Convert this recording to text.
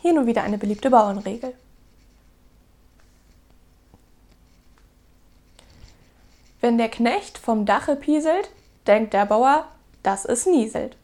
Hier nun wieder eine beliebte Bauernregel. Wenn der Knecht vom Dache pieselt, denkt der Bauer, dass es nieselt.